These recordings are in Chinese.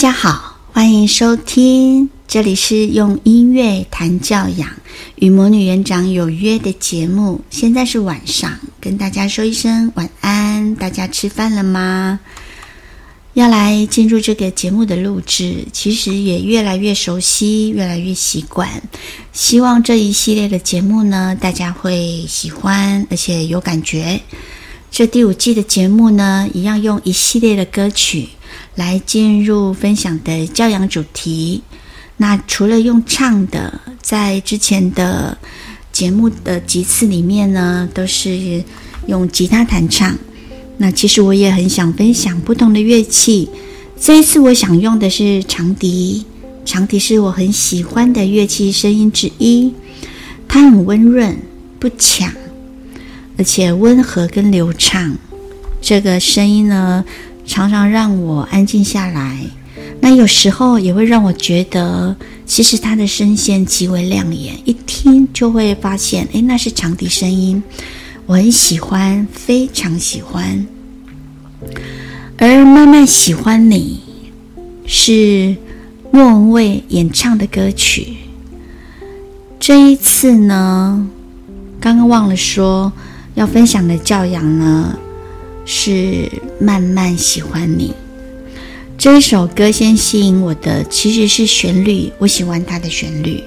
大家好，欢迎收听，这里是用音乐谈教养，与魔女园长有约的节目。现在是晚上，跟大家说一声晚安。大家吃饭了吗？要来进入这个节目的录制，其实也越来越熟悉，越来越习惯。希望这一系列的节目呢，大家会喜欢，而且有感觉。这第五季的节目呢，一样用一系列的歌曲来进入分享的教养主题。那除了用唱的，在之前的节目的几次里面呢，都是用吉他弹唱。那其实我也很想分享不同的乐器。这一次我想用的是长笛，长笛是我很喜欢的乐器声音之一，它很温润，不抢。而且温和跟流畅，这个声音呢，常常让我安静下来。那有时候也会让我觉得，其实他的声线极为亮眼，一听就会发现，诶，那是长笛声音。我很喜欢，非常喜欢。而慢慢喜欢你，是莫文蔚演唱的歌曲。这一次呢，刚刚忘了说。要分享的教养呢，是慢慢喜欢你。这一首歌先吸引我的其实是旋律，我喜欢它的旋律。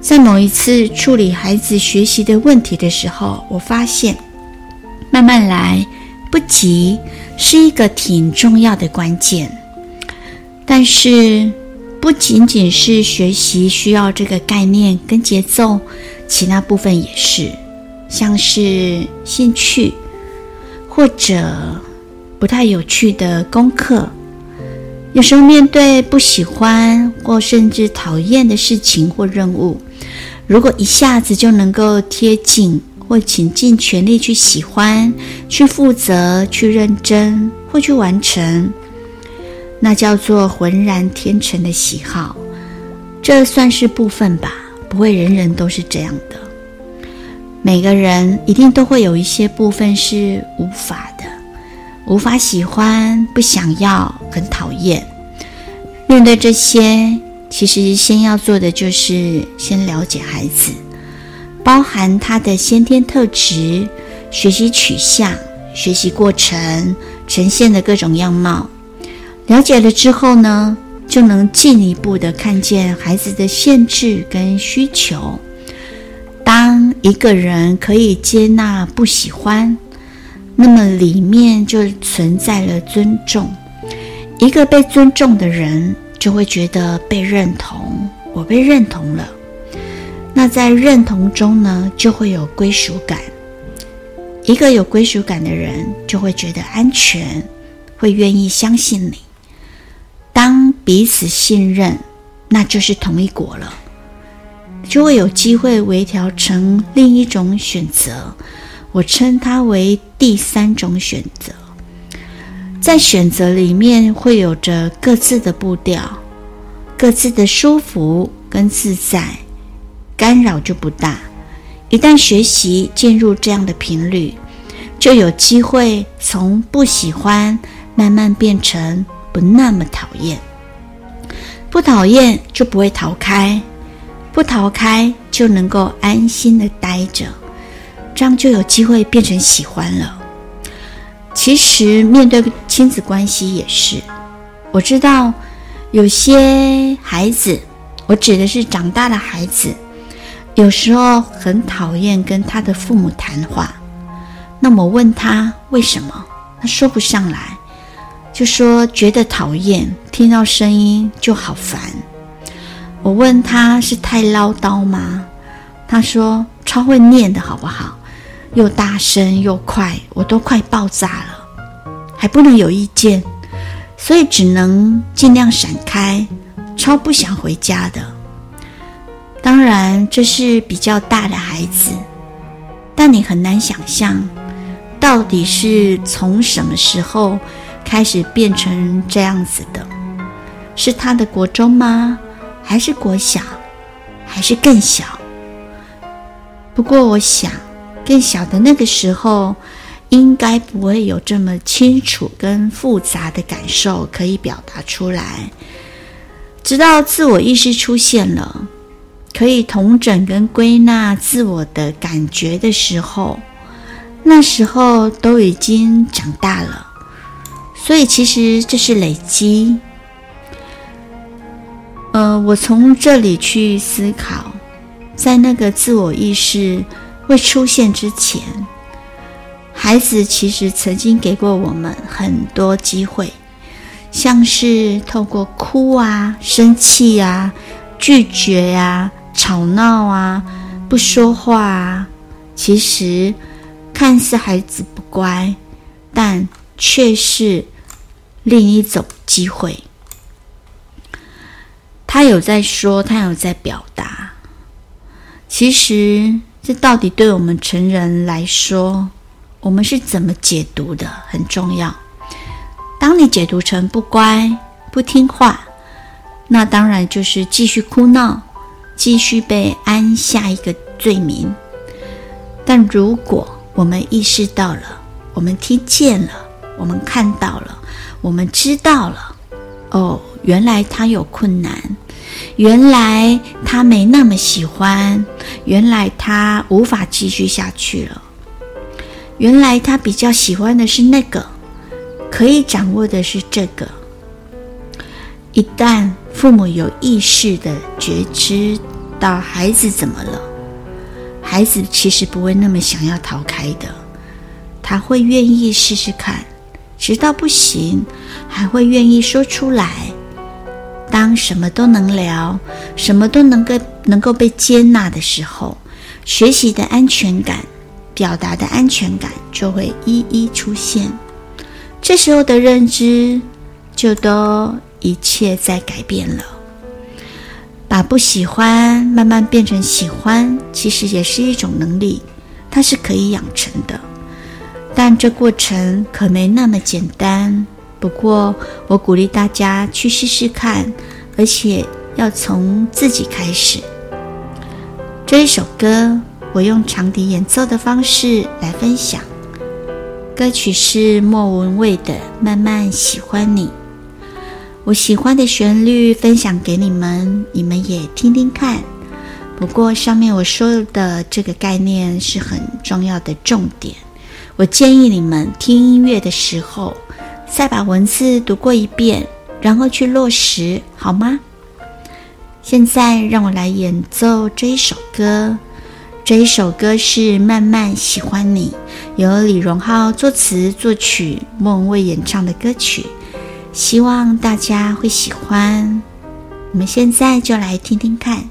在某一次处理孩子学习的问题的时候，我发现慢慢来，不急，是一个挺重要的关键。但是不仅仅是学习需要这个概念跟节奏，其他部分也是。像是兴趣，或者不太有趣的功课，有时候面对不喜欢或甚至讨厌的事情或任务，如果一下子就能够贴近或倾尽全力去喜欢、去负责、去认真或去完成，那叫做浑然天成的喜好。这算是部分吧，不会人人都是这样的。每个人一定都会有一些部分是无法的，无法喜欢、不想要、很讨厌。面对这些，其实先要做的就是先了解孩子，包含他的先天特质、学习取向、学习过程呈现的各种样貌。了解了之后呢，就能进一步的看见孩子的限制跟需求。当一个人可以接纳不喜欢，那么里面就存在了尊重。一个被尊重的人，就会觉得被认同。我被认同了，那在认同中呢，就会有归属感。一个有归属感的人，就会觉得安全，会愿意相信你。当彼此信任，那就是同一国了。就会有机会微调成另一种选择，我称它为第三种选择。在选择里面会有着各自的步调，各自的舒服跟自在，干扰就不大。一旦学习进入这样的频率，就有机会从不喜欢慢慢变成不那么讨厌，不讨厌就不会逃开。不逃开就能够安心的待着，这样就有机会变成喜欢了。其实面对亲子关系也是，我知道有些孩子，我指的是长大的孩子，有时候很讨厌跟他的父母谈话。那么问他为什么，他说不上来，就说觉得讨厌，听到声音就好烦。我问他是太唠叨吗？他说超会念的好不好？又大声又快，我都快爆炸了，还不能有意见，所以只能尽量闪开，超不想回家的。当然这是比较大的孩子，但你很难想象，到底是从什么时候开始变成这样子的？是他的国中吗？还是国小，还是更小。不过，我想，更小的那个时候，应该不会有这么清楚跟复杂的感受可以表达出来。直到自我意识出现了，可以统整跟归纳自我的感觉的时候，那时候都已经长大了。所以其实这是累积。呃，我从这里去思考，在那个自我意识未出现之前。孩子其实曾经给过我们很多机会，像是透过哭啊、生气啊、拒绝啊、吵闹啊、不说话啊，其实看似孩子不乖，但却是另一种机会。他有在说，他有在表达。其实这到底对我们成人来说，我们是怎么解读的很重要。当你解读成不乖、不听话，那当然就是继续哭闹，继续被安下一个罪名。但如果我们意识到了，我们听见了，我们看到了，我们知道了，哦，原来他有困难，原来他没那么喜欢，原来他无法继续下去了。原来他比较喜欢的是那个，可以掌握的是这个。一旦父母有意识的觉知到孩子怎么了，孩子其实不会那么想要逃开的，他会愿意试试看，直到不行，还会愿意说出来。当什么都能聊，什么都能够能够被接纳的时候，学习的安全感。表达的安全感就会一一出现，这时候的认知就都一切在改变了。把不喜欢慢慢变成喜欢，其实也是一种能力，它是可以养成的。但这过程可没那么简单。不过我鼓励大家去试试看，而且要从自己开始。这一首歌。我用长笛演奏的方式来分享，歌曲是莫文蔚的《慢慢喜欢你》。我喜欢的旋律分享给你们，你们也听听看。不过上面我说的这个概念是很重要的重点。我建议你们听音乐的时候，再把文字读过一遍，然后去落实，好吗？现在让我来演奏这一首歌。这一首歌是《慢慢喜欢你》，由李荣浩作词作曲，莫文蔚演唱的歌曲，希望大家会喜欢。我们现在就来听听看。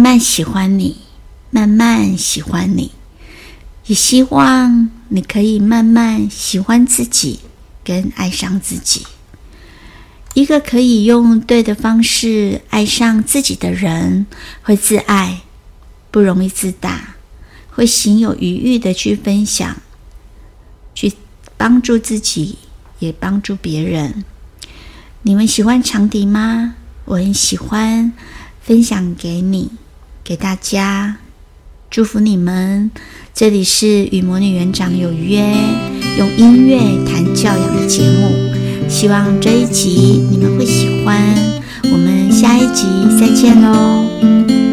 慢喜欢你，慢慢喜欢你，也希望你可以慢慢喜欢自己，跟爱上自己。一个可以用对的方式爱上自己的人，会自爱，不容易自大，会行有余裕的去分享，去帮助自己，也帮助别人。你们喜欢长笛吗？我很喜欢，分享给你，给大家，祝福你们。这里是与魔女园长有约，用音乐谈教养的节目，希望这一集你们会喜欢。我们下一集再见喽。